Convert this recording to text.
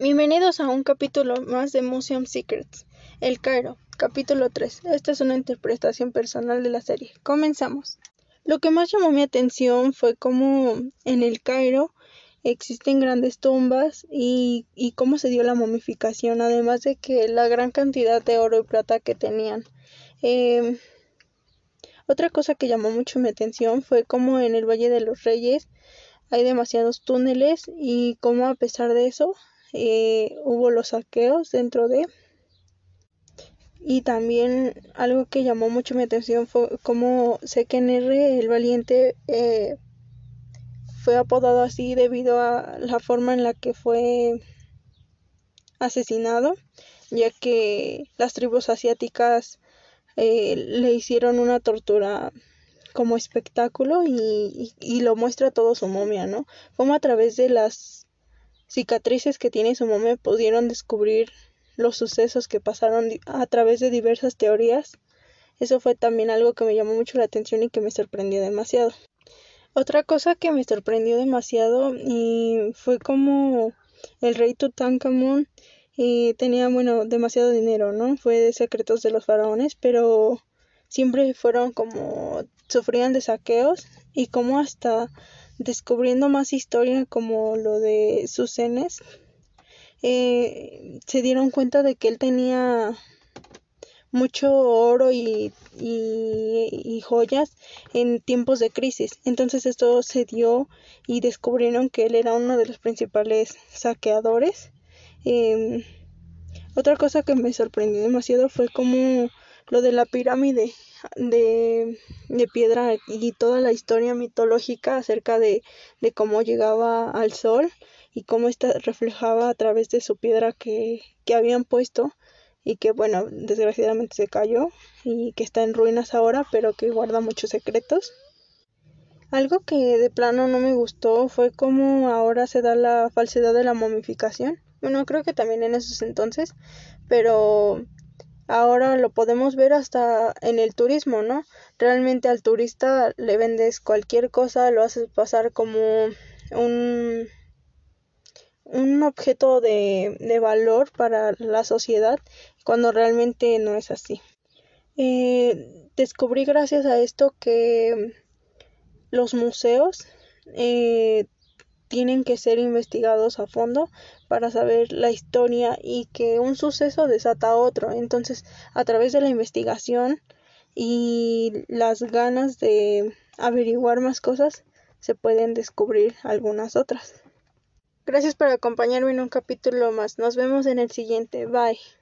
Bienvenidos a un capítulo más de Museum Secrets. El Cairo, capítulo 3. Esta es una interpretación personal de la serie. Comenzamos. Lo que más llamó mi atención fue cómo en el Cairo existen grandes tumbas y, cómo se dio la momificación, además de que la gran cantidad de oro y plata que tenían. Eh, otra cosa que llamó mucho mi atención fue cómo en el Valle de los Reyes hay demasiados túneles y cómo a pesar de eso eh, hubo los saqueos dentro de y también algo que llamó mucho mi atención fue cómo R el valiente eh, fue apodado así debido a la forma en la que fue asesinado ya que las tribus asiáticas eh, le hicieron una tortura como espectáculo y, y, lo muestra todo su momia, ¿no? Como a través de las cicatrices que tiene su momia pudieron descubrir los sucesos que pasaron a través de diversas teorías. Eso fue también algo que me llamó mucho la atención y que me sorprendió demasiado. Otra cosa que me sorprendió demasiado y fue como el rey Tutankamón y tenía, bueno, demasiado dinero, ¿no? Fue de secretos de los faraones, pero siempre fueron como sufrían de saqueos y como hasta descubriendo más historia como lo de Susenes, eh, se dieron cuenta de que él tenía mucho oro y, joyas en tiempos de crisis. Entonces esto se dio y descubrieron que él era uno de los principales saqueadores. Em, otra cosa que me sorprendió demasiado fue como lo de la pirámide de, de piedra y toda la historia mitológica acerca de, de cómo llegaba al sol y cómo esta reflejaba a través de su piedra que, que habían puesto y que bueno desgraciadamente se cayó y que está en ruinas ahora pero que guarda muchos secretos. Algo que de plano no me gustó fue cómo ahora se da la falsedad de la momificación. Bueno creo que también en esos entonces pero ahora lo podemos ver hasta en el turismo, ¿no? Realmente al turista le vendes cualquier cosa, lo haces pasar como un, un objeto de, de valor para la sociedad cuando realmente no es así. Eh, descubrí gracias a esto que los museos eh, tienen que ser investigados a fondo para saber la historia y que un suceso desata otro. Entonces, a través de la investigación y las ganas de averiguar más cosas, se pueden descubrir algunas otras. Gracias por acompañarme en un capítulo más. Nos vemos en el siguiente. Bye.